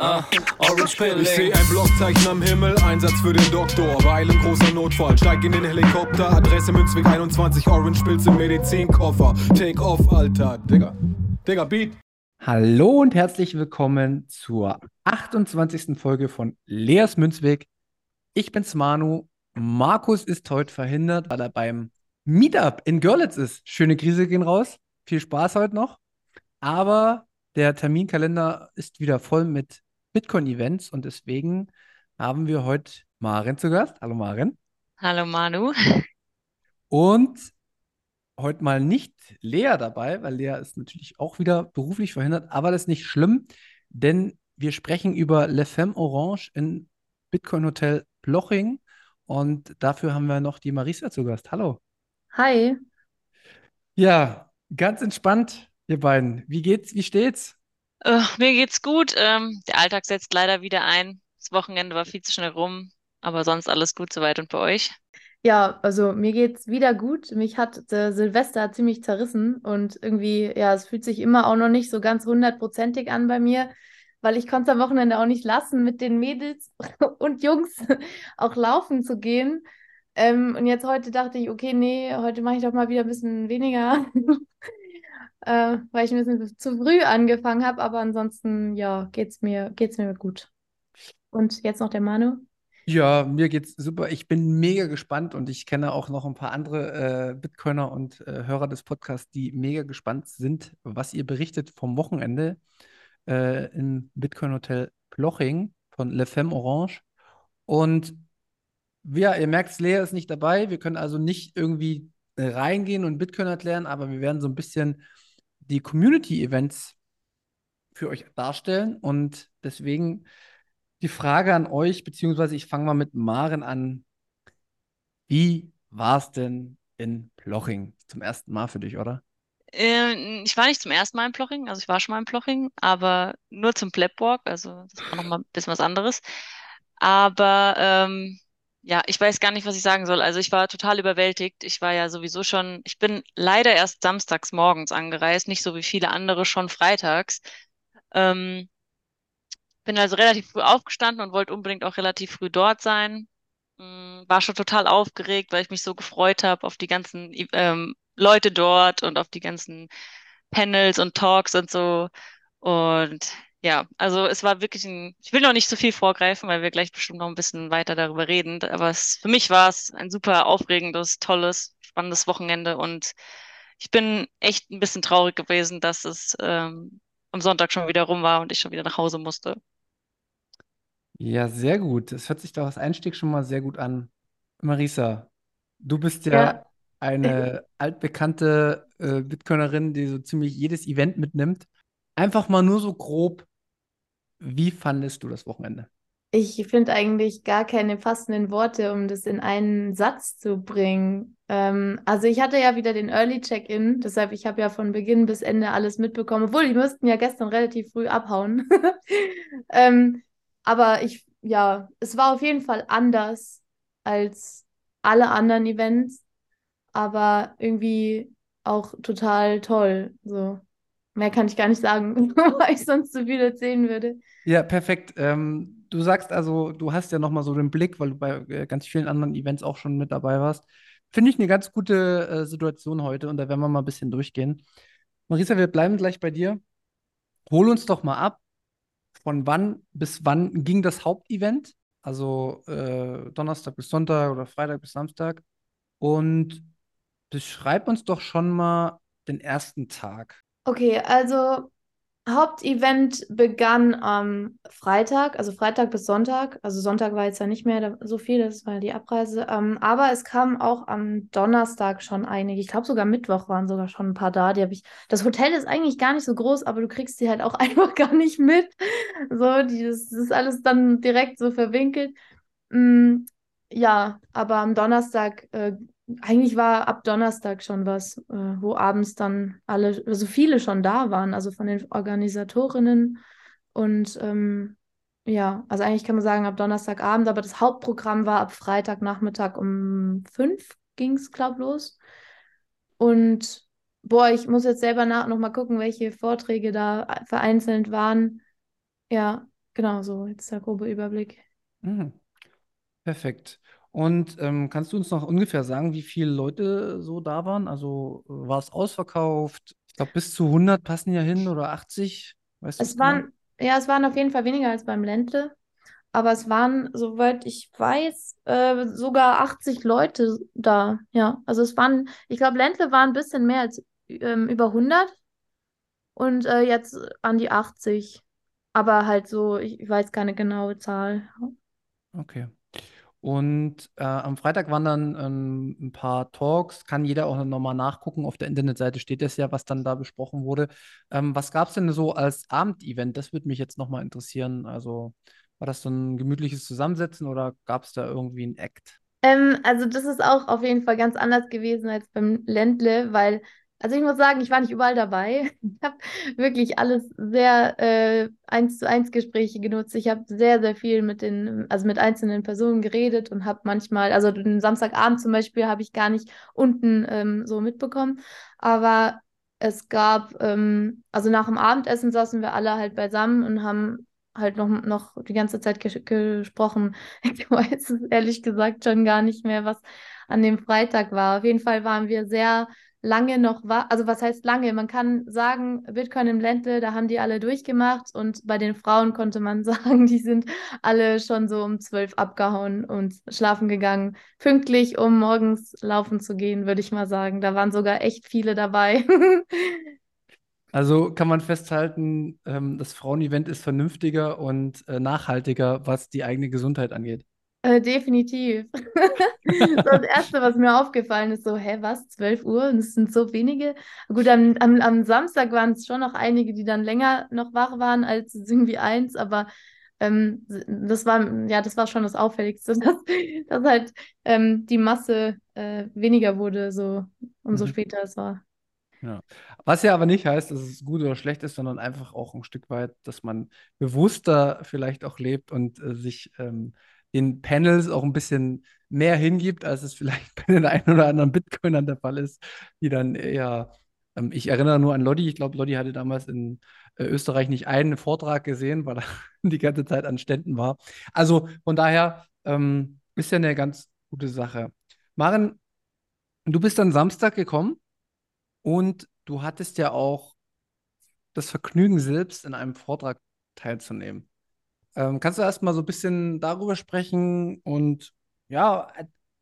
ah, Orange Pilling. Ich sehe ein Blockzeichen am Himmel, Einsatz für den Doktor. Weil ein großer Notfall, steig in den Helikopter. Adresse Münzweg 21, Orange Pilz im Medizinkoffer. Take off, Alter. Digga. Digga, Beat. Hallo und herzlich willkommen zur 28. Folge von Leas Münzweg. Ich bin's Manu. Markus ist heute verhindert, weil er beim Meetup in Görlitz ist. Schöne Krise gehen raus. Viel Spaß heute noch. Aber der Terminkalender ist wieder voll mit Bitcoin-Events und deswegen haben wir heute Maren zu Gast. Hallo Maren. Hallo Manu. Und heute mal nicht Lea dabei, weil Lea ist natürlich auch wieder beruflich verhindert, aber das ist nicht schlimm, denn wir sprechen über Le Femme Orange in Bitcoin Hotel Bloching und dafür haben wir noch die Marisa zu Gast. Hallo. Hi. Ja, ganz entspannt, ihr beiden. Wie geht's? Wie steht's? Äh, mir geht's gut. Ähm, der Alltag setzt leider wieder ein. Das Wochenende war viel zu schnell rum, aber sonst alles gut soweit und bei euch? Ja, also mir geht's wieder gut. Mich hat äh, Silvester ziemlich zerrissen und irgendwie, ja, es fühlt sich immer auch noch nicht so ganz hundertprozentig an bei mir, weil ich konnte es am Wochenende auch nicht lassen, mit den Mädels und Jungs auch laufen zu gehen. Ähm, und jetzt heute dachte ich, okay, nee, heute mache ich doch mal wieder ein bisschen weniger, äh, weil ich ein bisschen zu früh angefangen habe. Aber ansonsten, ja, geht's mir, geht's mir gut. Und jetzt noch der Manu. Ja, mir geht's super. Ich bin mega gespannt und ich kenne auch noch ein paar andere äh, Bitcoiner und äh, Hörer des Podcasts, die mega gespannt sind, was ihr berichtet vom Wochenende äh, im Bitcoin Hotel Ploching von Le Femme Orange. Und ja, ihr merkt, Lea ist nicht dabei. Wir können also nicht irgendwie äh, reingehen und Bitcoin erklären, aber wir werden so ein bisschen die Community-Events für euch darstellen. Und deswegen die Frage an euch, beziehungsweise ich fange mal mit Maren an. Wie war es denn in Ploching? Zum ersten Mal für dich, oder? Äh, ich war nicht zum ersten Mal in Ploching, also ich war schon mal in Ploching, aber nur zum Plebwalk, also das war nochmal ein bisschen was anderes. Aber ähm, ja, ich weiß gar nicht, was ich sagen soll. Also ich war total überwältigt. Ich war ja sowieso schon, ich bin leider erst samstags morgens angereist, nicht so wie viele andere schon freitags. Ähm, bin also relativ früh aufgestanden und wollte unbedingt auch relativ früh dort sein. Mm, War schon total aufgeregt, weil ich mich so gefreut habe auf die ganzen ähm, Leute dort und auf die ganzen Panels und Talks und so. Und ja, also es war wirklich ein, ich will noch nicht so viel vorgreifen, weil wir gleich bestimmt noch ein bisschen weiter darüber reden. Aber es, für mich war es ein super aufregendes, tolles, spannendes Wochenende und ich bin echt ein bisschen traurig gewesen, dass es ähm, am Sonntag schon wieder rum war und ich schon wieder nach Hause musste. Ja, sehr gut. Das hört sich doch als Einstieg schon mal sehr gut an. Marisa, du bist ja, Ja, eine altbekannte äh, Bitcoinerin, die so ziemlich jedes Event mitnimmt. Einfach mal nur so grob, wie fandest du das Wochenende? ich finde eigentlich gar keine passenden Worte, um das in einen Satz zu bringen. Ähm, also ich hatte ja wieder den Early Check-in, deshalb ich habe ja von Beginn bis Ende alles mitbekommen, obwohl die mussten ja gestern relativ früh abhauen. Ähm, aber ich ja, es war auf jeden Fall anders als alle anderen Events, aber irgendwie auch total toll. So. Mehr kann ich gar nicht sagen, weil ich sonst zu viel erzählen würde. Ja, perfekt. Ähm, du sagst also, du hast ja nochmal so den Blick, weil du bei äh, ganz vielen anderen Events auch schon mit dabei warst. Finde ich eine ganz gute äh, Situation heute und da werden wir mal ein bisschen durchgehen. Marisa, wir bleiben gleich bei dir. Hol uns doch mal ab, von wann bis wann ging das Hauptevent? Also äh, Donnerstag bis Sonntag oder Freitag bis Samstag. Und beschreib uns doch schon mal den ersten Tag. Okay, also Hauptevent begann am Freitag, also Freitag bis Sonntag. Also Sonntag war jetzt ja nicht mehr so viel, das war die Abreise. Ähm, aber es kamen auch am Donnerstag schon einige. Ich glaube sogar Mittwoch waren sogar schon ein paar da. Die habe ich. Das Hotel ist eigentlich gar nicht so groß, aber du kriegst die halt auch einfach gar nicht mit. So, die, das, das ist alles dann direkt so verwinkelt. Mm, ja, aber am Donnerstag äh, eigentlich war ab Donnerstag schon was, äh, wo abends dann alle, also viele schon da waren, also von den Organisatorinnen. Und ähm, ja, also eigentlich kann man sagen ab Donnerstagabend, aber das Hauptprogramm war ab Freitagnachmittag um fünf ging es, glaube ich, los. Und boah, ich muss jetzt selber nach noch mal gucken, welche Vorträge da vereinzelt waren. Ja, genau so, jetzt der grobe Überblick. Mhm. Perfekt. Und ähm, kannst du uns noch ungefähr sagen, wie viele Leute so da waren? Also war es ausverkauft? Ich glaube, bis zu 100 passen ja hin oder 80. Weißt Es waren, ja, es waren auf jeden Fall weniger als beim Ländle, aber es waren, soweit ich weiß, äh, sogar 80 Leute da. Ja, also es waren, ich glaube, Ländle waren ein bisschen mehr als ähm, über 100 und äh, jetzt an die 80. Aber halt so, ich weiß keine genaue Zahl. Okay. Und äh, am Freitag waren dann ähm, ein paar Talks. Kann jeder auch nochmal nachgucken. Auf der Internetseite steht das ja, was dann da besprochen wurde. Ähm, was gab es denn so als Abendevent? Das würde mich jetzt nochmal interessieren. Also war das so ein gemütliches Zusammensetzen oder gab es da irgendwie ein Act? Ähm, also das ist auch auf jeden Fall ganz anders gewesen als beim Ländle, weil also ich muss sagen, ich war nicht überall dabei. Ich habe wirklich alles sehr äh, eins zu eins Gespräche genutzt. Ich habe sehr, sehr viel mit den, also mit einzelnen Personen geredet und habe manchmal, also den Samstagabend zum Beispiel habe ich gar nicht unten ähm, so mitbekommen. Aber es gab, ähm, also nach dem Abendessen saßen wir alle halt beisammen und haben halt noch, noch die ganze Zeit ges gesprochen. Ich weiß ehrlich gesagt schon gar nicht mehr, was an dem Freitag war. Auf jeden Fall waren wir sehr lange noch war, also was heißt lange? Man kann sagen, Bitcoin im Ländle, da haben die alle durchgemacht und bei den Frauen konnte man sagen, die sind alle schon so um zwölf abgehauen und schlafen gegangen. Pünktlich, um morgens laufen zu gehen, würde ich mal sagen. Da waren sogar echt viele dabei. Also kann man festhalten, ähm, das Frauenevent ist vernünftiger und äh, nachhaltiger, was die eigene Gesundheit angeht. Äh, definitiv. das Erste, was mir aufgefallen ist, so, hä, was, 12 Uhr und es sind so wenige. Gut, am, am, am Samstag waren es schon noch einige, die dann länger noch wach waren als irgendwie eins, aber ähm, das war, ja, das war schon das Auffälligste, dass, dass halt ähm, die Masse äh, weniger wurde, so umso mhm. später es war. Ja. Was ja aber nicht heißt, dass es gut oder schlecht ist, sondern einfach auch ein Stück weit, dass man bewusster vielleicht auch lebt und äh, sich ähm, den Panels auch ein bisschen mehr hingibt, als es vielleicht bei den ein oder anderen Bitcoinern der Fall ist, die dann eher, ähm, ich erinnere nur an Lodi, ich glaube, Lodi hatte damals in äh, Österreich nicht einen Vortrag gesehen, weil er die ganze Zeit an Ständen war. Also von daher ähm, ist ja eine ganz gute Sache. Maren, du bist dann Samstag gekommen und du hattest ja auch das Vergnügen, selbst in einem Vortrag teilzunehmen. Ähm, kannst du erst mal so ein bisschen darüber sprechen und ja,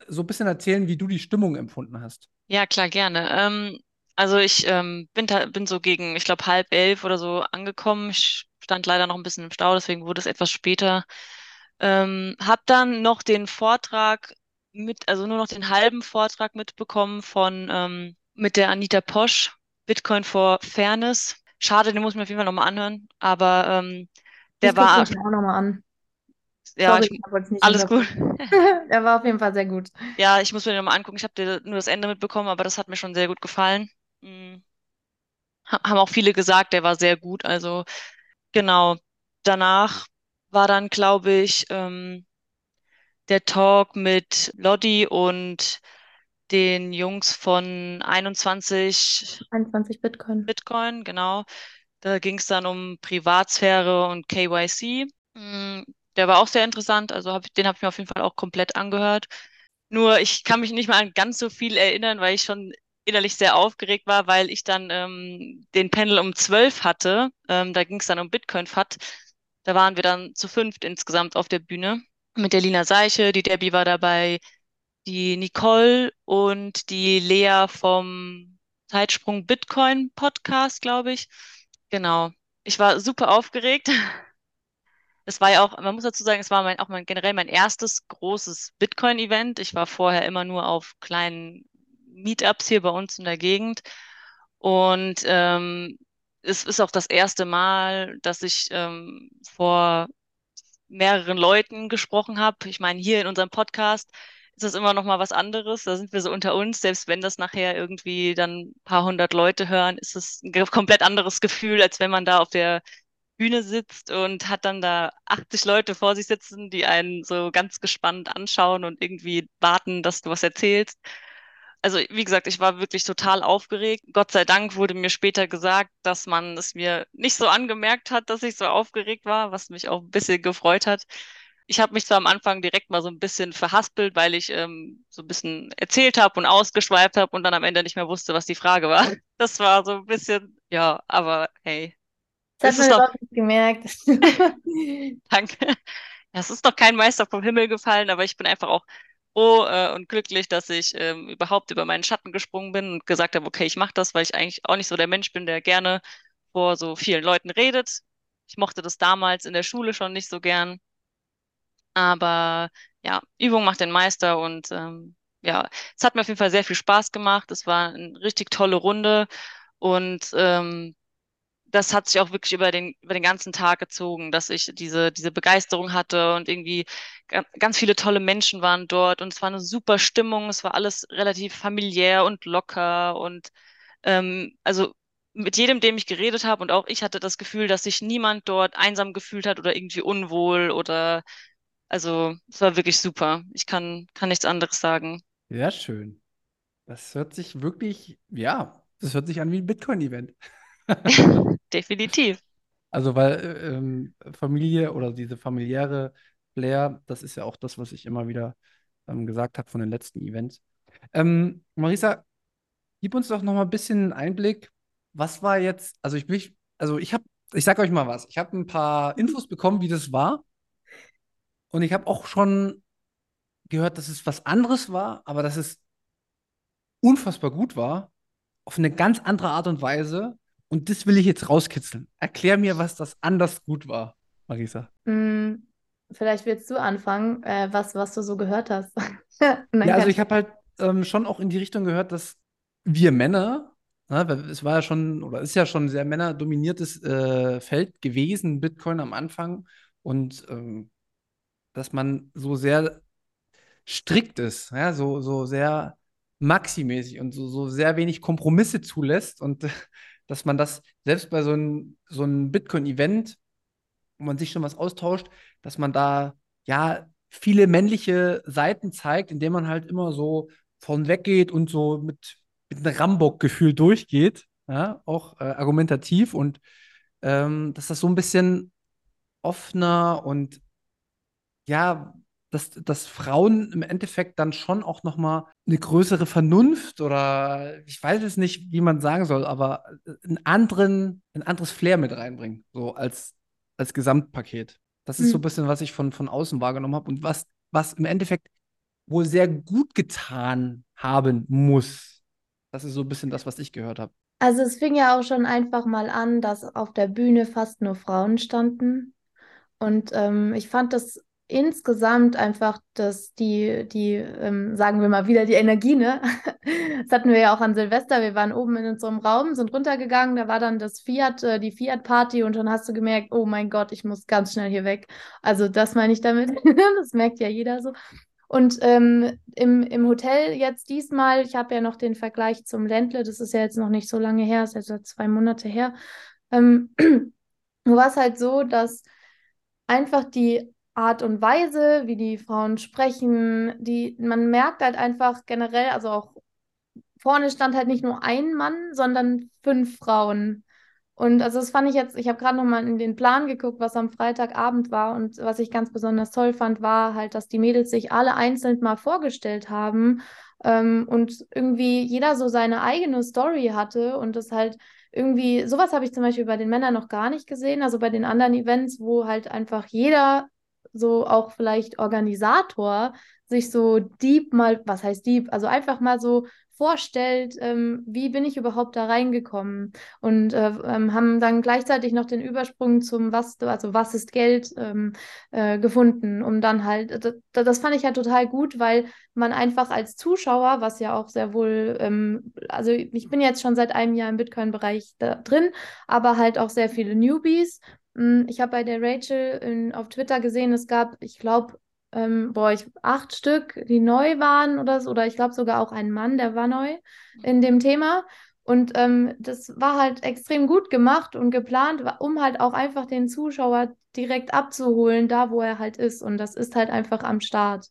so ein bisschen erzählen, wie du die Stimmung empfunden hast? Ja, klar, gerne. Ähm, also ich ähm, bin, bin so gegen, ich glaube, halb elf oder so angekommen. Ich stand leider noch ein bisschen im Stau, deswegen wurde es etwas später. Ähm, hab dann noch den Vortrag mit, also nur noch den halben Vortrag mitbekommen von ähm, mit der Anita Posch, Bitcoin for Fairness. Schade, den muss ich mir auf jeden Fall nochmal anhören. Aber ähm, der ich war. Ich auch nochmal an. Ja, Sorry, ich alles gut. der war auf jeden Fall sehr gut. Ja, ich muss mir den nochmal angucken. Ich habe nur das Ende mitbekommen, aber das hat mir schon sehr gut gefallen. Hm. Haben auch viele gesagt, der war sehr gut. Also genau. Danach war dann, glaube ich, ähm, der Talk mit Lodi und den Jungs von 21 21 Bitcoin. Bitcoin, genau. Da ging es dann um Privatsphäre und KYC. Mm, Der war auch sehr interessant, also hab, den habe ich mir auf jeden Fall auch komplett angehört. Nur ich kann mich nicht mal an ganz so viel erinnern, weil ich schon innerlich sehr aufgeregt war, weil ich dann ähm, den Panel um 12 hatte. Ähm, da ging es dann um Bitcoin-FAT. Da waren wir dann zu fünft insgesamt auf der Bühne. Mit der Lina Seiche, die Debbie war dabei, die Nicole und die Lea vom Zeitsprung Bitcoin Podcast, glaube ich. Genau. Ich war super aufgeregt. Es war ja auch, man muss dazu sagen, es war mein, auch mein, generell mein erstes großes Bitcoin-Event. Ich war vorher immer nur auf kleinen Meetups hier bei uns in der Gegend. Und ähm, es ist auch das erste Mal, dass ich ähm, vor mehreren Leuten gesprochen habe. Ich meine, hier in unserem Podcast ist das immer noch mal was anderes. Da sind wir so unter uns. Selbst wenn das nachher irgendwie dann ein paar hundert Leute hören, ist es ein komplett anderes Gefühl, als wenn man da auf der Bühne sitzt und hat dann da 80 Leute vor sich sitzen, die einen so ganz gespannt anschauen und irgendwie warten, dass du was erzählst. Also, wie gesagt, ich war wirklich total aufgeregt. Gott sei Dank wurde mir später gesagt, dass man es mir nicht so angemerkt hat, dass ich so aufgeregt war, was mich auch ein bisschen gefreut hat. Ich habe mich zwar am Anfang direkt mal so ein bisschen verhaspelt, weil ich ähm, so ein bisschen erzählt habe und ausgeschweift habe und dann am Ende nicht mehr wusste, was die Frage war. Das war so ein bisschen, ja, aber hey, Das es hat ist man doch, nicht gemerkt. danke. Ja, Es ist noch kein Meister vom Himmel gefallen, aber ich bin einfach auch froh äh, und glücklich, dass ich ähm, überhaupt über meinen Schatten gesprungen bin und gesagt habe, okay, ich mache das, weil ich eigentlich auch nicht so der Mensch bin, der gerne vor so vielen Leuten redet. Ich mochte das damals in der Schule schon nicht so gern, aber ja, Übung macht den Meister und ähm, ja, es hat mir auf jeden Fall sehr viel Spaß gemacht. Es war eine richtig tolle Runde und ähm, das hat sich auch wirklich über den, über den ganzen Tag gezogen, dass ich diese, diese Begeisterung hatte und irgendwie ga- ganz viele tolle Menschen waren dort und es war eine super Stimmung, es war alles relativ familiär und locker und ähm, also mit jedem, dem ich geredet habe und auch ich hatte das Gefühl, dass sich niemand dort einsam gefühlt hat oder irgendwie unwohl oder also es war wirklich super. Ich kann, kann nichts anderes sagen. Sehr schön. Das hört sich wirklich, ja, das hört sich an wie ein Bitcoin-Event. Definitiv. Also, weil äh, ähm, Familie oder diese familiäre Flair, das ist ja auch das, was ich immer wieder ähm, gesagt habe von den letzten Events. Ähm, Marisa, gib uns doch noch mal ein bisschen Einblick. Was war jetzt, also ich will, also ich habe, ich sag euch mal was, ich habe ein paar Infos bekommen, wie das war. Und ich habe auch schon gehört, dass es was anderes war, aber dass es unfassbar gut war, auf eine ganz andere Art und Weise. Und das will ich jetzt rauskitzeln. Erklär mir, was das anders gut war, Marisa. Hm, vielleicht willst du anfangen, äh, was, was du so gehört hast. Ja, also ich habe halt ähm, schon auch in die Richtung gehört, dass wir Männer, ne, weil es war ja schon, oder ist ja schon ein sehr männerdominiertes äh, Feld gewesen, Bitcoin am Anfang. Und ähm, dass man so sehr strikt ist, ja, so, so sehr maximäßig und so, so sehr wenig Kompromisse zulässt und dass man das selbst bei so einem so einem Bitcoin-Event, wo man sich schon was austauscht, dass man da ja viele männliche Seiten zeigt, indem man halt immer so von weggeht und so mit, mit einem Rambock-Gefühl durchgeht, ja, auch äh, argumentativ und ähm, dass das so ein bisschen offener und ja, dass, dass Frauen im Endeffekt dann schon auch noch mal eine größere Vernunft oder ich weiß es nicht, wie man sagen soll, aber einen anderen, ein anderes Flair mit reinbringen, so als, als Gesamtpaket. Das ist so ein Hm. bisschen, was ich von, von außen wahrgenommen habe und was, was im Endeffekt wohl sehr gut getan haben muss. Das ist so ein bisschen das, was ich gehört habe. Also es fing ja auch schon einfach mal an, dass auf der Bühne fast nur Frauen standen. Und ähm, ich fand das insgesamt einfach, dass die, die, ähm, sagen wir mal wieder, die Energie, ne? Das hatten wir ja auch an Silvester. Wir waren oben in unserem Raum, sind runtergegangen, da war dann das Fiat, äh, die Fiat-Party und dann hast du gemerkt, oh mein Gott, ich muss ganz schnell hier weg. Also das meine ich damit. Das merkt ja jeder so. Und ähm, im, im Hotel jetzt diesmal, ich habe ja noch den Vergleich zum Ländle, das ist ja jetzt noch nicht so lange her, ist jetzt zwei Monate her. Ähm, war es halt so, dass einfach die Art und Weise, wie die Frauen sprechen, die, man merkt halt einfach generell, also auch vorne stand halt nicht nur ein Mann, sondern fünf Frauen. Und also das fand ich jetzt, ich habe gerade nochmal in den Plan geguckt, was am Freitagabend war und was ich ganz besonders toll fand, war halt, dass die Mädels sich alle einzeln mal vorgestellt haben ähm, und irgendwie jeder so seine eigene Story hatte und das halt irgendwie, sowas habe ich zum Beispiel bei den Männern noch gar nicht gesehen, also bei den anderen Events, wo halt einfach jeder so auch vielleicht Organisator sich so deep mal, was heißt deep, also einfach mal so vorstellt, ähm, wie bin ich überhaupt da reingekommen und äh, ähm, haben dann gleichzeitig noch den Übersprung zum was, also was ist Geld ähm, äh, gefunden, um dann halt, das, das, fand ich halt total gut, weil man einfach als Zuschauer, was ja auch sehr wohl, ähm, also ich bin jetzt schon seit einem Jahr im Bitcoin-Bereich drin, aber halt auch sehr viele Newbies. Hm, ich habe bei der Rachel in, auf Twitter gesehen, es gab, ich glaube, ähm, boah, ich, acht Stück, die neu waren oder so, oder ich glaube sogar auch ein Mann, der war neu in dem Thema. Und ähm, das war halt extrem gut gemacht und geplant, um halt auch einfach den Zuschauer direkt abzuholen, da wo er halt ist. Und das ist halt einfach am Start.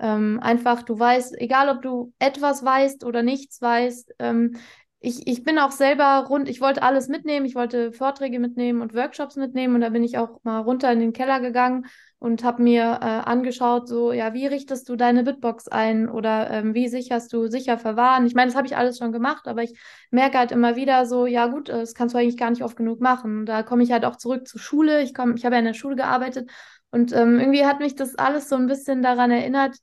Ähm, einfach, du weißt, egal ob du etwas weißt oder nichts weißt, ähm, ich, ich bin auch selber rund, ich wollte alles mitnehmen, ich wollte Vorträge mitnehmen und Workshops mitnehmen und da bin ich auch mal runter in den Keller gegangen und habe mir äh, angeschaut, so, ja, wie richtest du deine Bitbox ein oder ähm, wie sicherst du sicher verwahren? Ich meine, das habe ich alles schon gemacht, aber ich merke halt immer wieder so, ja gut, das kannst du eigentlich gar nicht oft genug machen. Da komme ich halt auch zurück zur Schule. Ich komme, ich habe ja in der Schule gearbeitet und ähm, irgendwie hat mich das alles so ein bisschen daran erinnert,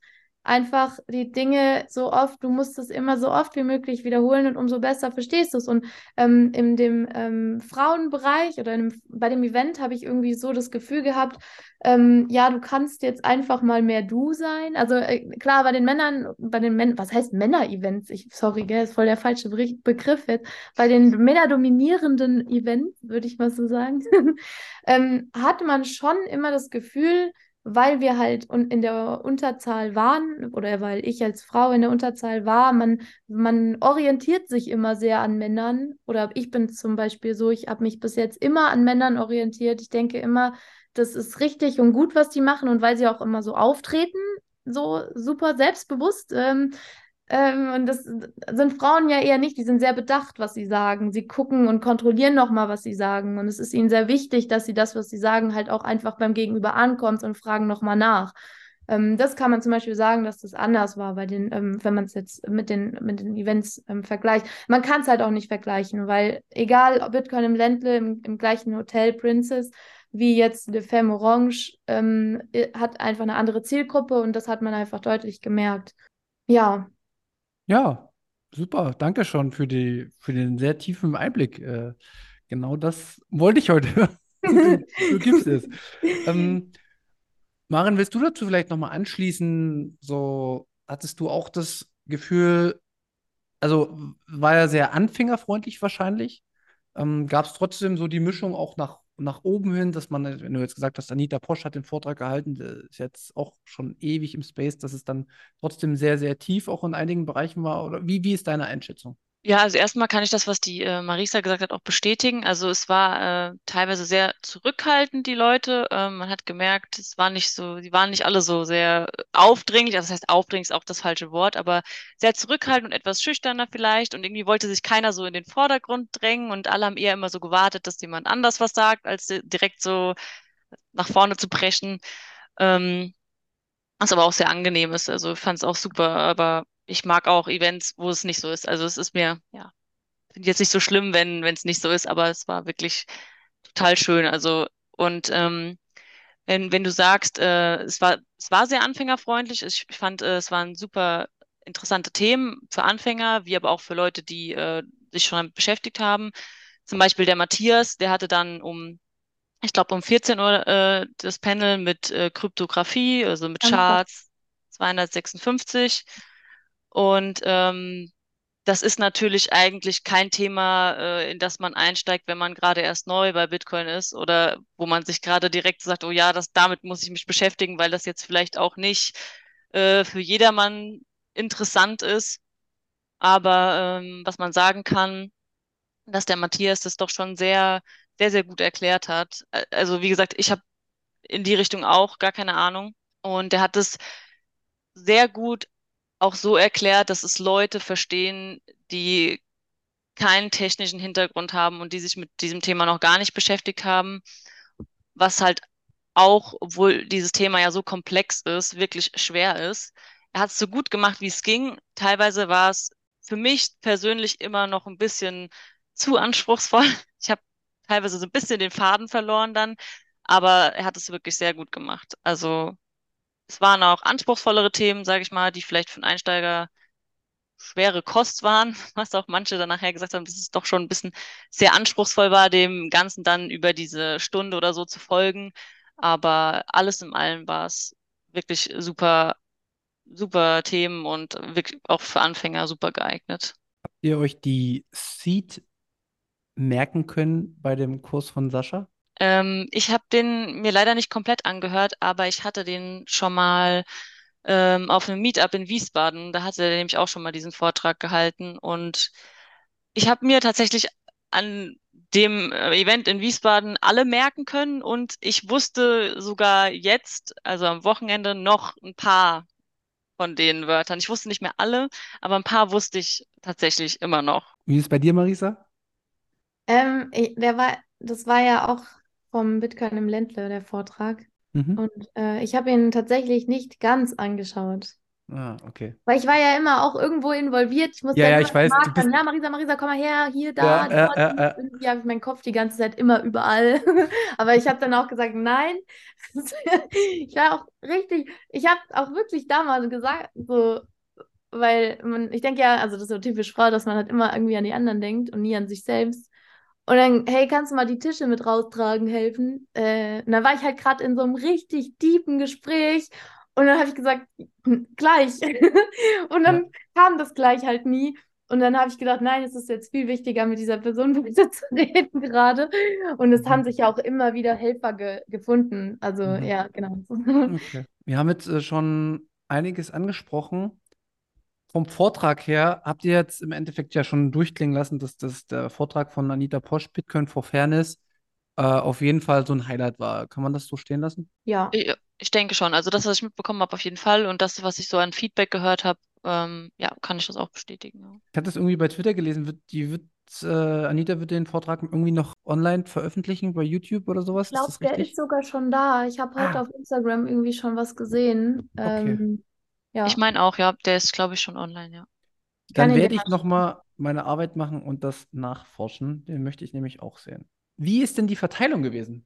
einfach die Dinge so oft, du musst es immer so oft wie möglich wiederholen und umso besser verstehst du es. Und ähm, in dem ähm, Frauenbereich oder dem, bei dem Event habe ich irgendwie so das Gefühl gehabt, ähm, ja, du kannst jetzt einfach mal mehr du sein. Also äh, klar, bei den Männern, bei den Männern, was heißt Männer-Events? Ich, sorry, gell, ist voll der falsche Begriff jetzt. Bei den männerdominierenden Events, würde ich mal so sagen, ähm, hat man schon immer das Gefühl, weil wir halt in der Unterzahl waren oder weil ich als Frau in der Unterzahl war, man, man orientiert sich immer sehr an Männern oder ich bin zum Beispiel so, ich habe mich bis jetzt immer an Männern orientiert. Ich denke immer, das ist richtig und gut, was die machen und weil sie auch immer so auftreten, so super selbstbewusst, ähm, ähm, und das sind Frauen ja eher nicht, die sind sehr bedacht, was sie sagen. Sie gucken und kontrollieren nochmal, was sie sagen. Und es ist ihnen sehr wichtig, dass sie das, was sie sagen, halt auch einfach beim Gegenüber ankommt und fragen nochmal nach. Ähm, das kann man zum Beispiel sagen, dass das anders war bei den, ähm, wenn man es jetzt mit den, mit den Events ähm, vergleicht. Man kann es halt auch nicht vergleichen, weil egal ob Bitcoin im Ländle, im, im gleichen Hotel Princess, wie jetzt Le Femme Orange, ähm, hat einfach eine andere Zielgruppe und das hat man einfach deutlich gemerkt. Ja, ja, super. Danke schon für die, für den sehr tiefen Einblick. Äh, genau das wollte ich heute hören. du, du gibst es. Ähm, Maren, willst du dazu vielleicht nochmal anschließen? So, hattest du auch das Gefühl, also war er sehr anfängerfreundlich wahrscheinlich? Ähm, Gab es trotzdem so die Mischung auch nach nach oben hin, dass man, wenn du jetzt gesagt hast, Anita Posch hat den Vortrag gehalten, ist jetzt auch schon ewig im Space, dass es dann trotzdem sehr, sehr tief auch in einigen Bereichen war? Oder wie, wie ist deine Einschätzung? Ja, also erstmal kann ich das, was die äh, Marisa gesagt hat, auch bestätigen. Also es war äh, teilweise sehr zurückhaltend, die Leute. Ähm, man hat gemerkt, es war nicht so, die waren nicht alle so sehr aufdringlich. Also das heißt, aufdringlich ist auch das falsche Wort, aber sehr zurückhaltend und etwas schüchterner vielleicht. Und irgendwie wollte sich keiner so in den Vordergrund drängen und alle haben eher immer so gewartet, dass jemand anders was sagt, als direkt so nach vorne zu brechen. Ähm, was aber auch sehr angenehm ist. Also fand es auch super, aber ich mag auch Events, wo es nicht so ist. Also es ist mir, ja, finde jetzt nicht so schlimm, wenn wenn es nicht so ist, aber es war wirklich total schön. Also und ähm, wenn wenn du sagst, äh, es war es war sehr anfängerfreundlich. Ich fand, äh, es waren super interessante Themen für Anfänger, wie aber auch für Leute, die äh, sich schon damit beschäftigt haben. Zum Beispiel der Matthias, der hatte dann um ich glaube um 14 Uhr äh, das Panel mit äh, Kryptographie, also mit Charts 256 und ähm, das ist natürlich eigentlich kein Thema, äh, in das man einsteigt, wenn man gerade erst neu bei Bitcoin ist oder wo man sich gerade direkt sagt, oh ja, das, damit muss ich mich beschäftigen, weil das jetzt vielleicht auch nicht äh, für jedermann interessant ist. Aber ähm, was man sagen kann, dass der Matthias das doch schon sehr, sehr, sehr gut erklärt hat. Also wie gesagt, ich habe in die Richtung auch, gar keine Ahnung. Und der hat es sehr gut auch so erklärt, dass es Leute verstehen, die keinen technischen Hintergrund haben und die sich mit diesem Thema noch gar nicht beschäftigt haben, was halt auch, obwohl dieses Thema ja so komplex ist, wirklich schwer ist. Er hat es so gut gemacht, wie es ging. Teilweise war es für mich persönlich immer noch ein bisschen zu anspruchsvoll. Ich habe teilweise so ein bisschen den Faden verloren dann, aber er hat es wirklich sehr gut gemacht. Also es waren auch anspruchsvollere Themen, sage ich mal, die vielleicht für einen Einsteiger schwere Kost waren, was auch manche dann nachher gesagt haben, dass es doch schon ein bisschen sehr anspruchsvoll war, dem Ganzen dann über diese Stunde oder so zu folgen. Aber alles in allem war es wirklich super, super Themen und wirklich auch für Anfänger super geeignet. Habt ihr euch die Seed merken können bei dem Kurs von Sascha? Ähm, ich habe den mir leider nicht komplett angehört, aber ich hatte den schon mal ähm, auf einem Meetup in Wiesbaden. Da hatte er nämlich auch schon mal diesen Vortrag gehalten. Und ich habe mir tatsächlich an dem äh, Event in Wiesbaden alle merken können und ich wusste sogar jetzt, also am Wochenende, noch ein paar von den Wörtern. Ich wusste nicht mehr alle, aber ein paar wusste ich tatsächlich immer noch. Wie ist es bei dir, Marisa? Ähm, ich, der war, das war ja auch vom Bitcoin im Ländle, der Vortrag. Mhm. Und äh, ich habe ihn tatsächlich nicht ganz angeschaut. Ah, okay. Weil ich war ja immer auch irgendwo involviert. Ich musste Ja, ja, ich weiß, du bist. ja, Marisa, Marisa, komm mal her, hier, Ja, da, äh, dort. äh, äh. Irgendwie habe ich meinen Kopf die ganze Zeit immer überall. Aber ich habe dann auch gesagt, nein. Ich war auch richtig, ich habe auch wirklich damals gesagt, so, weil man, ich denke ja, also das ist so typisch Frau, dass man halt immer irgendwie an die anderen denkt und nie an sich selbst. Und dann, hey, kannst du mal die Tische mit raustragen helfen? Äh, und dann war ich halt gerade in so einem richtig tiefen Gespräch und dann habe ich gesagt, "Hm, gleich. Und dann kam das gleich halt nie. Und dann habe ich gedacht, nein, es ist jetzt viel wichtiger, mit dieser Person weiter zu reden gerade. Und es haben sich ja auch immer wieder Helfer ge gefunden. Also Mhm. ja, genau. Okay. Wir haben jetzt äh, schon einiges angesprochen. Vom Vortrag her habt ihr jetzt im Endeffekt ja schon durchklingen lassen, dass das der Vortrag von Anita Posch, Bitcoin for Fairness, äh, auf jeden Fall so ein Highlight war. Kann man das so stehen lassen? Ja. Ich, ich denke schon. Also das, was ich mitbekommen habe, auf jeden Fall. Und das, was ich so an Feedback gehört habe, ähm, ja, kann ich das auch bestätigen. Ja. Ich hatte es irgendwie bei Twitter gelesen, wird, die wird, äh, Anita wird den Vortrag irgendwie noch online veröffentlichen bei YouTube oder sowas. Ich glaube, das der richtig? ist sogar schon da. Ich habe heute Ah. auf Instagram irgendwie schon was gesehen. Okay. Ähm, ja. Ich meine auch, ja, der ist, glaube ich, schon online, ja. Dann kann werde ich nochmal meine Arbeit machen und das nachforschen. Den möchte ich nämlich auch sehen. Wie ist denn die Verteilung gewesen?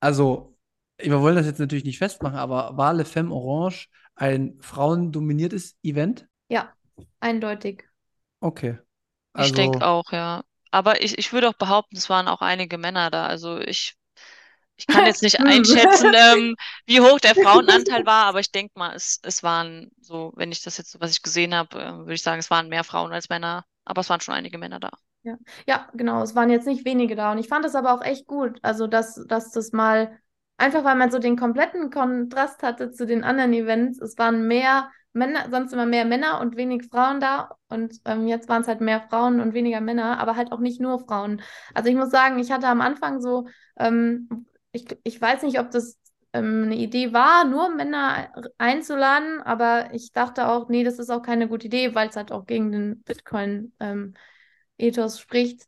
Also, wir wollen das jetzt natürlich nicht festmachen, aber war Le Femme Orange ein frauendominiertes Event? Ja, eindeutig. Okay. Ich Also, denke auch, ja. Aber ich, ich würde auch behaupten, es waren auch einige Männer da. Also ich, ich kann jetzt nicht einschätzen, ähm, wie hoch der Frauenanteil war, aber ich denke mal, es, es waren so, wenn ich das jetzt, was ich gesehen habe, äh, würde ich sagen, es waren mehr Frauen als Männer, aber es waren schon einige Männer da. Ja, genau. Es waren jetzt nicht wenige da. Und ich fand das aber auch echt gut. Also, dass, dass das mal, einfach weil man so den kompletten Kontrast hatte zu den anderen Events. Es waren mehr Männer, sonst immer mehr Männer und wenig Frauen da. Und ähm, jetzt waren es halt mehr Frauen und weniger Männer, aber halt auch nicht nur Frauen. Also, ich muss sagen, ich hatte am Anfang so, ähm, ich, ich weiß nicht, ob das ähm, eine Idee war, nur Männer einzuladen, aber ich dachte auch, nee, das ist auch keine gute Idee, weil es halt auch gegen den Bitcoin ähm, Ethos spricht.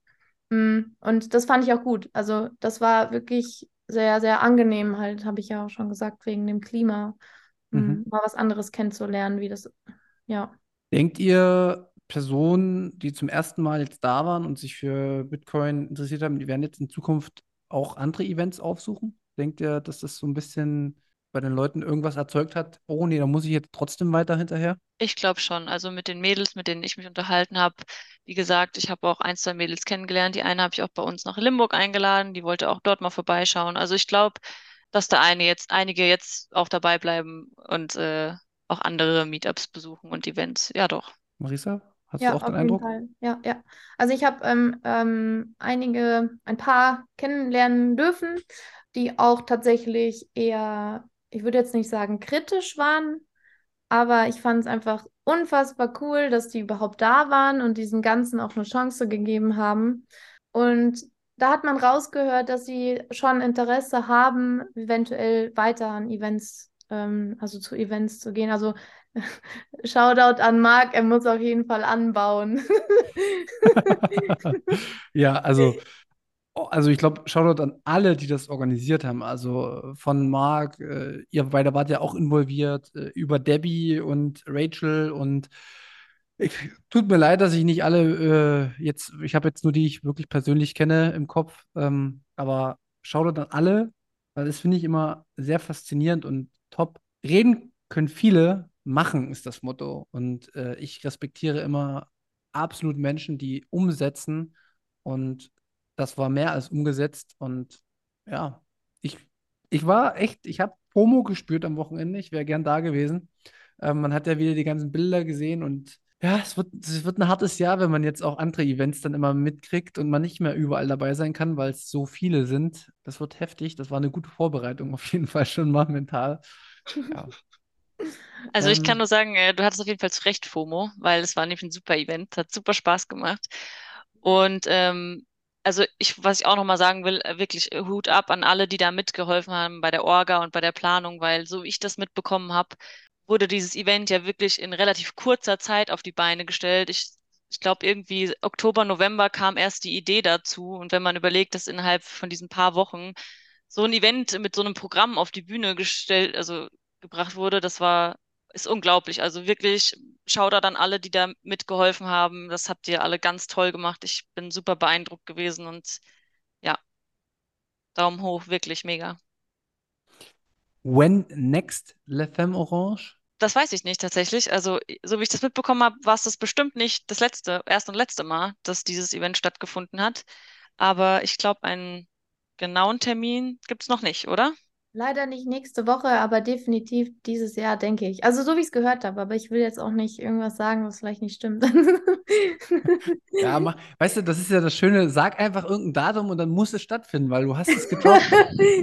Mm, Und das fand ich auch gut. Also das war wirklich sehr, sehr angenehm halt, habe ich ja auch schon gesagt, wegen dem Klima. Mm, Mhm. Mal was anderes kennenzulernen, wie das, ja. denkt ihr, Personen, die zum ersten Mal jetzt da waren und sich für Bitcoin interessiert haben, die werden jetzt in Zukunft auch andere Events aufsuchen? Denkt ihr, dass das so ein bisschen bei den Leuten irgendwas erzeugt hat? Oh nee, da muss ich jetzt trotzdem weiter hinterher? Ich glaube schon. Also mit den Mädels, mit denen ich mich unterhalten habe, wie gesagt, ich habe auch ein, zwei Mädels kennengelernt. Die eine habe ich auch bei uns nach Limburg eingeladen, die wollte auch dort mal vorbeischauen. Also ich glaube, dass da eine jetzt, einige jetzt auch dabei bleiben und äh, auch andere Meetups besuchen und Events. Ja, doch. Marisa, hast Ja, du auch auf den jeden Eindruck? Fall. Ja, ja. Also ich habe ähm, ähm, einige, ein paar kennenlernen dürfen, die auch tatsächlich eher, ich würde jetzt nicht sagen kritisch waren, aber ich fand es einfach unfassbar cool, dass die überhaupt da waren und diesen Ganzen auch eine Chance gegeben haben. Und da hat man rausgehört, dass sie schon Interesse haben, eventuell weiter an Events, ähm, also zu Events zu gehen. Also Shoutout an Marc, er muss auf jeden Fall anbauen. ja, also, also ich glaube, Shoutout an alle, die das organisiert haben. Also von Marc, äh, ihr beide wart ja auch involviert, äh, über Debbie und Rachel und ich, tut mir leid, dass ich nicht alle äh, jetzt, ich habe jetzt nur die, die ich wirklich persönlich kenne im Kopf, ähm, aber Shoutout an alle, weil das finde ich immer sehr faszinierend und top. Reden können viele, machen ist das Motto. Und äh, ich respektiere immer absolut Menschen, die umsetzen. Und das war mehr als umgesetzt. Und ja, ich, ich war echt, ich habe Promo gespürt am Wochenende. Ich wäre gern da gewesen. Ähm, man hat ja wieder die ganzen Bilder gesehen und ja, es wird, es wird ein hartes Jahr, wenn man jetzt auch andere Events dann immer mitkriegt und man nicht mehr überall dabei sein kann, weil es so viele sind. Das wird heftig. Das war eine gute Vorbereitung auf jeden Fall schon mal mental. Ja. Also ich kann Ähm, nur sagen, äh, du hattest auf jeden Fall zu Recht FOMO, weil es war nämlich ein super Event, hat super Spaß gemacht. Und ähm, also ich, was ich auch nochmal sagen will, äh, wirklich äh, Hut ab an alle, die da mitgeholfen haben bei der Orga und bei der Planung, weil so wie ich das mitbekommen habe, wurde dieses Event ja wirklich in relativ kurzer Zeit auf die Beine gestellt. Ich, ich glaube, irgendwie Oktober, November kam erst die Idee dazu. Und wenn man überlegt, dass innerhalb von diesen paar Wochen so ein Event mit so einem Programm auf die Bühne gestellt, also gebracht wurde, das war, ist unglaublich. Also wirklich Shoutout an alle, die da mitgeholfen haben. Das habt ihr alle ganz toll gemacht. Ich bin super beeindruckt gewesen und ja, Daumen hoch, wirklich mega. when next Le Femme Orange? Das weiß ich nicht tatsächlich. Also, so wie ich das mitbekommen habe, war es das bestimmt nicht das letzte, erste und letzte Mal, dass dieses Event stattgefunden hat. Aber ich glaube, einen genauen Termin gibt es noch nicht, oder? Leider nicht nächste Woche, aber definitiv dieses Jahr, denke ich. Also so wie ich es gehört habe, aber ich will jetzt auch nicht irgendwas sagen, was vielleicht nicht stimmt. Ja, mach, weißt du, das ist ja das Schöne. Sag einfach irgendein Datum und dann muss es stattfinden, weil du hast es getroffen.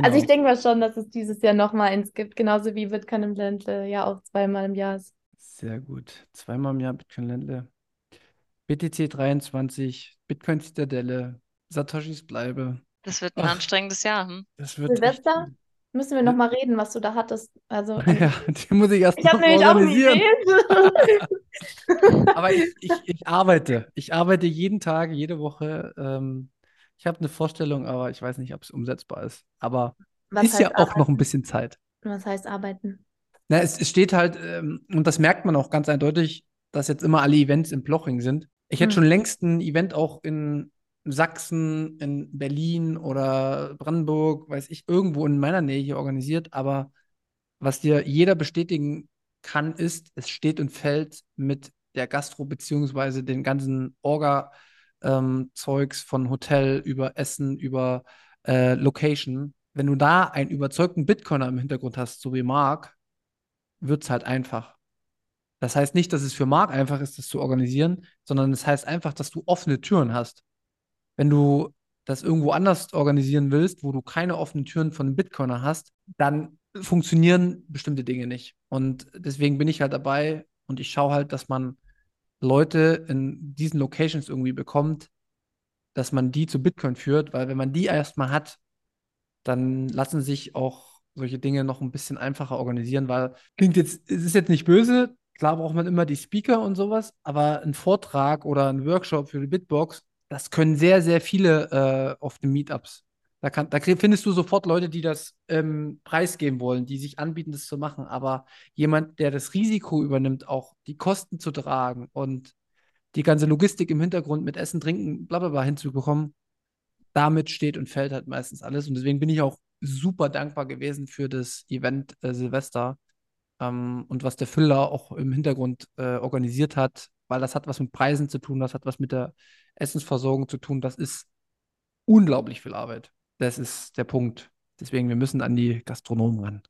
Also ich Genau. denke mal schon, dass es dieses Jahr nochmal eins gibt, genauso wie Bitcoin im Ländle ja auch zweimal im Jahr ist. Sehr gut. Zweimal im Jahr Bitcoin Ländle. BTC 23, Bitcoin Zitadelle, Satoshis Bleibe. Das wird ein Ach, anstrengendes Jahr. Hm? das wird echt. Silvester müssen wir nochmal reden, was du da hattest. Also Ja, die muss ich erst Ich habe noch nämlich auch organisieren. Idee. Aber ich, ich, ich arbeite. Ich arbeite jeden Tag, jede Woche. Ähm, ich habe eine Vorstellung, aber ich weiß nicht, ob es umsetzbar ist. Aber Was ist ja heißt auch noch ein arbeiten? bisschen Zeit. Was heißt arbeiten? Na, es, es steht halt, ähm, und das merkt man auch ganz eindeutig, dass jetzt immer alle Events in Ploching sind. Ich hätte Hm. schon längst ein Event auch in Sachsen, in Berlin oder Brandenburg, weiß ich, irgendwo in meiner Nähe hier organisiert. Aber was dir jeder bestätigen kann, ist, es steht und fällt mit der Gastro beziehungsweise den ganzen Orga-Zeugs von Hotel über Essen, über äh, Location. Wenn du da einen überzeugten Bitcoiner im Hintergrund hast, so wie Marc, wird es halt einfach. Das heißt nicht, dass es für Marc einfach ist, das zu organisieren, sondern es heißt einfach, dass du offene Türen hast. Wenn du das irgendwo anders organisieren willst, wo du keine offenen Türen von Bitcoiner hast, dann funktionieren bestimmte Dinge nicht. Und deswegen bin ich halt dabei und ich schaue halt, dass man Leute in diesen Locations irgendwie bekommt, dass man die zu Bitcoin führt, weil wenn man die erstmal hat, dann lassen sich auch solche Dinge noch ein bisschen einfacher organisieren, weil klingt jetzt, es ist jetzt nicht böse, klar braucht man immer die Speaker und sowas, aber ein Vortrag oder ein Workshop für die Bitbox, das können sehr, sehr viele äh, auf den Meetups. Da, kann, da findest du sofort Leute, die das ähm, preisgeben wollen, die sich anbieten, das zu machen. Aber jemand, der das Risiko übernimmt, auch die Kosten zu tragen und die ganze Logistik im Hintergrund mit Essen, Trinken, bla bla bla hinzubekommen, damit steht und fällt halt meistens alles. Und deswegen bin ich auch super dankbar gewesen für das Event äh, Silvester ähm, und was der Füller auch im Hintergrund äh, organisiert hat, weil das hat was mit Preisen zu tun, das hat was mit der Essensversorgung zu tun. Das ist unglaublich viel Arbeit. Das ist der Punkt. Deswegen, wir müssen an die Gastronomen ran.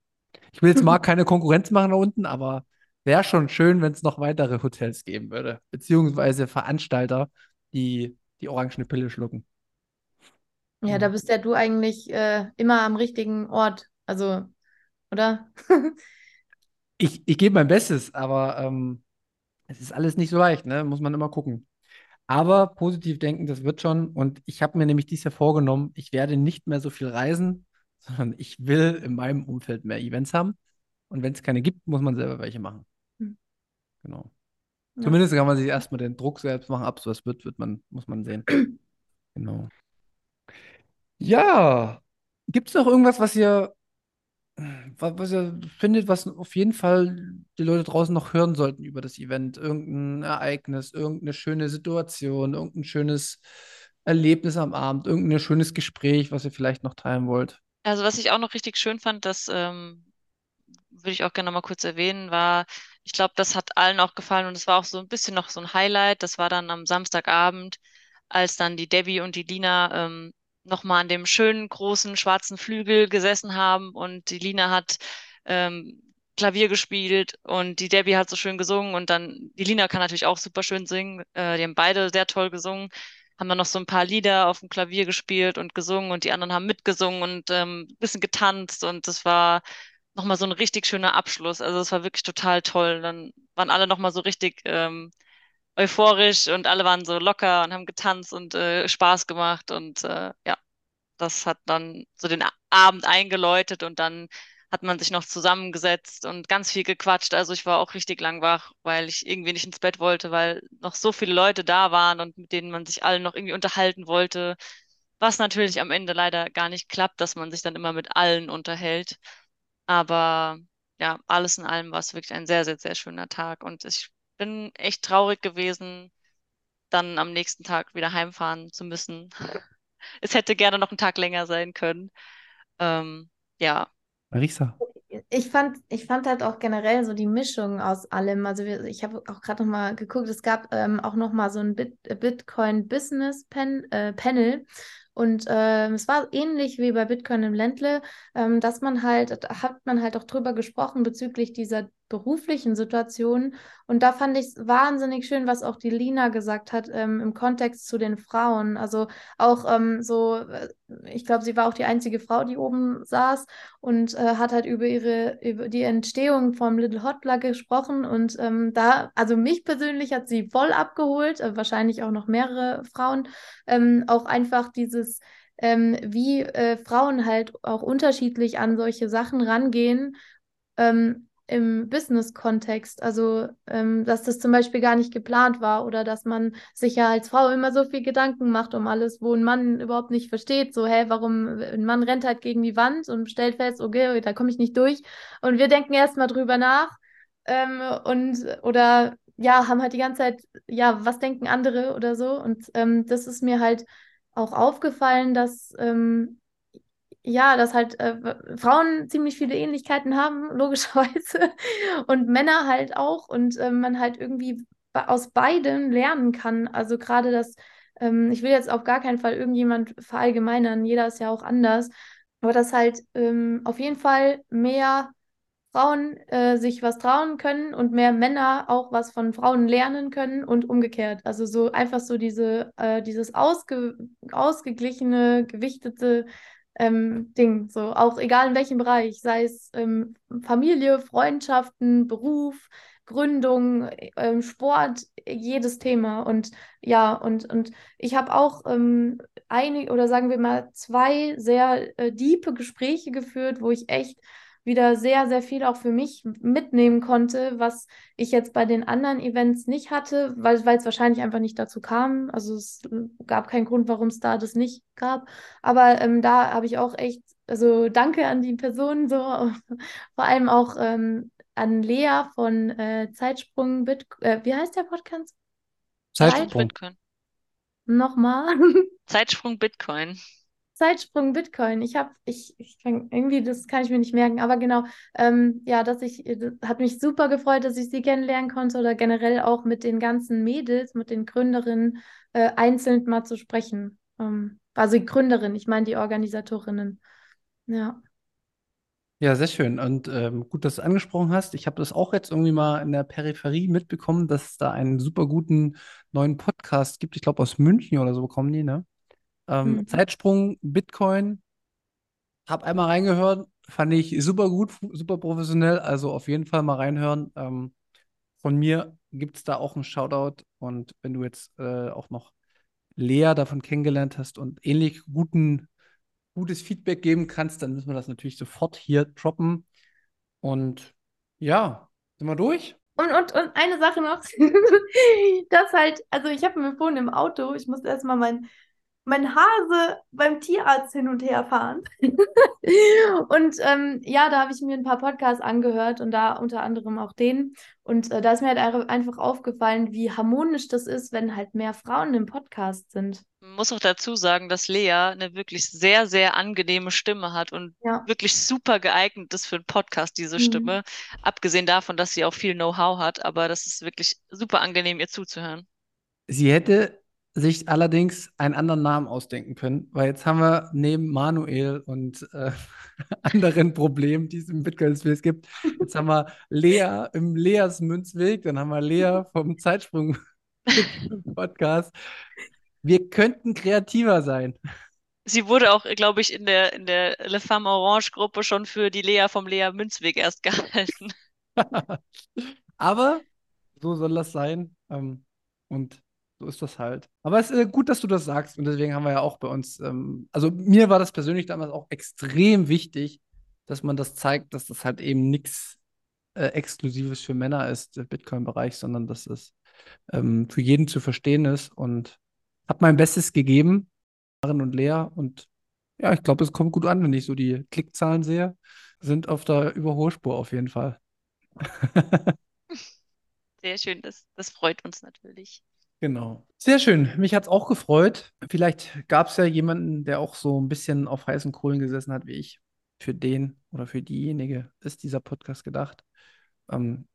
Ich will jetzt mal keine Konkurrenz machen da unten, aber wäre schon schön, wenn es noch weitere Hotels geben würde, beziehungsweise Veranstalter, die die orangene Pille schlucken. Ja, da bist ja du eigentlich äh, immer am richtigen Ort. Also, oder? Ich, ich gebe mein Bestes, aber ähm, es ist alles nicht so leicht, ne? Muss man immer gucken. Aber positiv denken, das wird schon. Und ich habe mir nämlich dieses Jahr vorgenommen, ich werde nicht mehr so viel reisen, sondern ich will in meinem Umfeld mehr Events haben. Und wenn es keine gibt, muss man selber welche machen. Hm. Genau. Ja. Zumindest kann man sich erstmal den Druck selbst machen. Ob es was wird, wird man, muss man sehen. Genau. Ja. Gibt es noch irgendwas, was ihr, was, ihr findet, was auf jeden Fall die Leute draußen noch hören sollten über das Event? Irgendein Ereignis, irgendeine schöne Situation, irgendein schönes Erlebnis am Abend, irgendein schönes Gespräch, was ihr vielleicht noch teilen wollt? Also was ich auch noch richtig schön fand, das ähm, würde ich auch gerne mal kurz erwähnen, war, ich glaube, das hat allen auch gefallen und es war auch so ein bisschen noch so ein Highlight. Das war dann am Samstagabend, als dann die Debbie und die Lina ähm, noch mal an dem schönen großen schwarzen Flügel gesessen haben und die Lina hat ähm, Klavier gespielt und die Debbie hat so schön gesungen und dann die Lina kann natürlich auch super schön singen. Äh, die haben beide sehr toll gesungen haben dann noch so ein paar Lieder auf dem Klavier gespielt und gesungen und die anderen haben mitgesungen und ähm, ein bisschen getanzt und das war nochmal so ein richtig schöner Abschluss. Also es war wirklich total toll. Dann waren alle nochmal so richtig ähm, euphorisch und alle waren so locker und haben getanzt und äh, Spaß gemacht und äh, ja, das hat dann so den Abend eingeläutet und dann hat man sich noch zusammengesetzt und ganz viel gequatscht. Also ich war auch richtig lang wach, weil ich irgendwie nicht ins Bett wollte, weil noch so viele Leute da waren und mit denen man sich allen noch irgendwie unterhalten wollte. Was natürlich am Ende leider gar nicht klappt, dass man sich dann immer mit allen unterhält. Aber ja, alles in allem war es wirklich ein sehr, sehr, sehr schöner Tag und ich bin echt traurig gewesen, dann am nächsten Tag wieder heimfahren zu müssen. Es hätte gerne noch einen Tag länger sein können. Ähm, ja, Marisa. Ich fand, ich fand halt auch generell so die Mischung aus allem. Also wir, ich habe auch gerade noch mal geguckt, es gab ähm, auch noch mal so ein Bit Bitcoin Business Pen äh, Panel und ähm, es war ähnlich wie bei Bitcoin im Ländle, ähm, dass man halt, hat man halt auch drüber gesprochen bezüglich dieser beruflichen Situation. Und da fand ich es wahnsinnig schön, was auch die Lina gesagt hat ähm, im Kontext zu den Frauen. Also auch ähm, so, äh, ich glaube, sie war auch die einzige Frau, die oben saß und äh, hat halt über ihre, über die Entstehung vom Little Hotler gesprochen. Und ähm, da, also mich persönlich hat sie voll abgeholt, äh, wahrscheinlich auch noch mehrere Frauen, ähm, auch einfach dieses ähm, wie äh, Frauen halt auch unterschiedlich an solche Sachen rangehen. Ähm, im Business-Kontext. Also, ähm, dass das zum Beispiel gar nicht geplant war oder dass man sich ja als Frau immer so viel Gedanken macht um alles, wo ein Mann überhaupt nicht versteht. So, hä, warum ein Mann rennt halt gegen die Wand und stellt fest, okay, da komme ich nicht durch. Und wir denken erstmal drüber nach ähm, und oder ja, haben halt die ganze Zeit, ja, was denken andere oder so. Und ähm, das ist mir halt auch aufgefallen, dass ähm, ja, dass halt äh, Frauen ziemlich viele Ähnlichkeiten haben, logischerweise, und Männer halt auch, und äh, man halt irgendwie aus beidem lernen kann. Also gerade das, ähm, ich will jetzt auf gar keinen Fall irgendjemand verallgemeinern, jeder ist ja auch anders, aber dass halt ähm, auf jeden Fall mehr Frauen äh, sich was trauen können und mehr Männer auch was von Frauen lernen können und umgekehrt. Also so einfach so diese, äh, dieses ausge ausgeglichene, gewichtete ähm, Ding. So, auch egal in welchem Bereich, sei es ähm, Familie, Freundschaften, Beruf, Gründung, ähm, Sport, jedes Thema. Und ja, und, und ich habe auch ähm, einige oder sagen wir mal zwei sehr äh, diepe Gespräche geführt, wo ich echt wieder sehr, sehr viel auch für mich mitnehmen konnte, was ich jetzt bei den anderen Events nicht hatte, weil, es wahrscheinlich einfach nicht dazu kam. Also es gab keinen Grund, warum es da das nicht gab. Aber ähm, da habe ich auch echt, also danke an die Personen, so vor allem auch ähm, an Lea von äh, Zeitsprung Bit äh, wie heißt der Podcast? Zeitsprung. Bitcoin. Nochmal. Zeitsprung Bitcoin. Zeitsprung Bitcoin. Ich habe, ich, ich irgendwie, das kann ich mir nicht merken, aber genau, ähm, ja, dass ich, das hat mich super gefreut, dass ich sie kennenlernen konnte oder generell auch mit den ganzen Mädels, mit den Gründerinnen äh, einzeln mal zu sprechen. Ähm, also die Gründerin, ich meine die Organisatorinnen. Ja. Ja, sehr schön. Und ähm, gut, dass du angesprochen hast. Ich habe das auch jetzt irgendwie mal in der Peripherie mitbekommen, dass es da einen super guten neuen Podcast gibt. Ich glaube, aus München oder so bekommen die, ne? Ähm, Mhm. Zeitsprung, Bitcoin, hab einmal reingehört, fand ich super gut, super professionell, also auf jeden Fall mal reinhören. Ähm, von mir gibt es da auch einen Shoutout Und wenn du jetzt äh, auch noch Lea davon kennengelernt hast und ähnlich guten, gutes Feedback geben kannst, dann müssen wir das natürlich sofort hier droppen. Und ja, sind wir durch? Und, und, und eine Sache noch, das halt, also ich habe mir vorhin im Auto, ich musste erstmal mein mein Hase beim Tierarzt hin und her fahren. und ähm, ja, da habe ich mir ein paar Podcasts angehört und da unter anderem auch den. Und äh, da ist mir halt einfach aufgefallen, wie harmonisch das ist, wenn halt mehr Frauen im Podcast sind. Man muss auch dazu sagen, dass Lea eine wirklich sehr, sehr angenehme Stimme hat und ja. wirklich super geeignet ist für einen Podcast, diese mhm. Stimme. Abgesehen davon, dass sie auch viel Know-how hat, aber das ist wirklich super angenehm, ihr zuzuhören. Sie hätte sich allerdings einen anderen Namen ausdenken können, weil jetzt haben wir neben Manuel und äh, anderen Problemen, die es im Bitcoin Space gibt, jetzt haben wir Lea im Leas Münzweg, dann haben wir Lea vom Zeitsprung Podcast. Wir könnten kreativer sein. Sie wurde auch, glaube ich, in der, in der Le Femme Orange Gruppe schon für die Lea vom Lea Münzweg erst gehalten. Aber so soll das sein. Ähm, und so ist das halt. Aber es ist äh, gut, dass du das sagst. Und deswegen haben wir ja auch bei uns, ähm, also mir war das persönlich damals auch extrem wichtig, dass man das zeigt, dass das halt eben nichts äh, Exklusives für Männer ist, der Bitcoin-Bereich, sondern dass es ähm, für jeden zu verstehen ist. Und habe mein Bestes gegeben, Maren und Lea. Und ja, ich glaube, es kommt gut an, wenn ich so die Klickzahlen sehe. Sind auf der Überholspur auf jeden Fall. Sehr schön, das, das freut uns natürlich. Genau. Sehr schön. Mich hat es auch gefreut. Vielleicht gab es ja jemanden, der auch so ein bisschen auf heißen Kohlen gesessen hat wie ich. Für den oder für diejenige ist dieser Podcast gedacht. Ähm,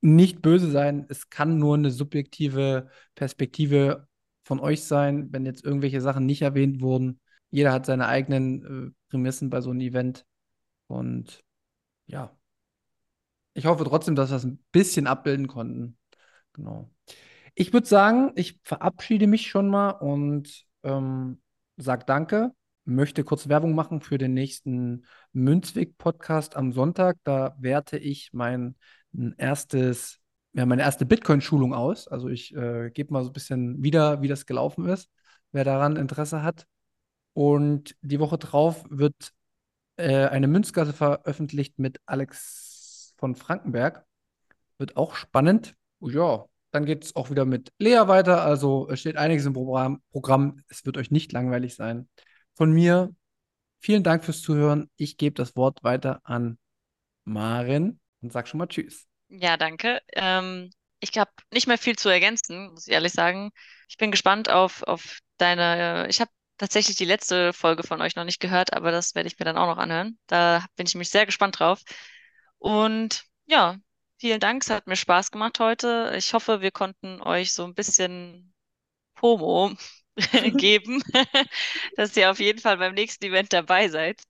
nicht böse sein. Es kann nur eine subjektive Perspektive von euch sein, wenn jetzt irgendwelche Sachen nicht erwähnt wurden. Jeder hat seine eigenen äh, Prämissen bei so einem Event. Und ja, ich hoffe trotzdem, dass wir es ein bisschen abbilden konnten. Genau. Ich würde sagen, ich verabschiede mich schon mal und ähm, sage Danke. Möchte kurz Werbung machen für den nächsten Münzweg-Podcast am Sonntag. Da werte ich mein erstes, ja, meine erste Bitcoin-Schulung aus. Also ich äh, gebe mal so ein bisschen wieder, wie das gelaufen ist, wer daran Interesse hat. Und die Woche drauf wird äh, eine Münzgasse veröffentlicht mit Alex von Frankenberg. Wird auch spannend. Ja, dann geht es auch wieder mit Lea weiter. Also es steht einiges im Programm. Programm. Es wird euch nicht langweilig sein. Von mir vielen Dank fürs Zuhören. Ich gebe das Wort weiter an Marin und sag schon mal Tschüss. Ja, danke. Ähm, ich habe nicht mehr viel zu ergänzen, muss ich ehrlich sagen. Ich bin gespannt auf, auf deine. Ich habe tatsächlich die letzte Folge von euch noch nicht gehört, aber das werde ich mir dann auch noch anhören. Da bin ich mich sehr gespannt drauf. Und ja, Vielen Dank, es hat mir Spaß gemacht heute. Ich hoffe, wir konnten euch so ein bisschen Promo geben, dass ihr auf jeden Fall beim nächsten Event dabei seid.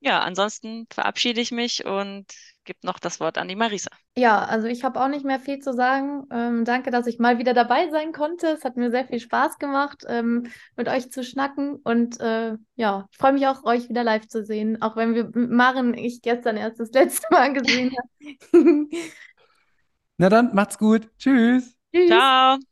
Ja, ansonsten verabschiede ich mich und gebe noch das Wort an die Marisa. Ja, also ich habe auch nicht mehr viel zu sagen. Ähm, danke, dass ich mal wieder dabei sein konnte. Es hat mir sehr viel Spaß gemacht, ähm, mit euch zu schnacken. Und äh, ja, ich freue mich auch, euch wieder live zu sehen, auch wenn wir Maren ich gestern erst das letzte Mal gesehen habe. Na dann, macht's gut. Tschüss. Tschüss. Ciao.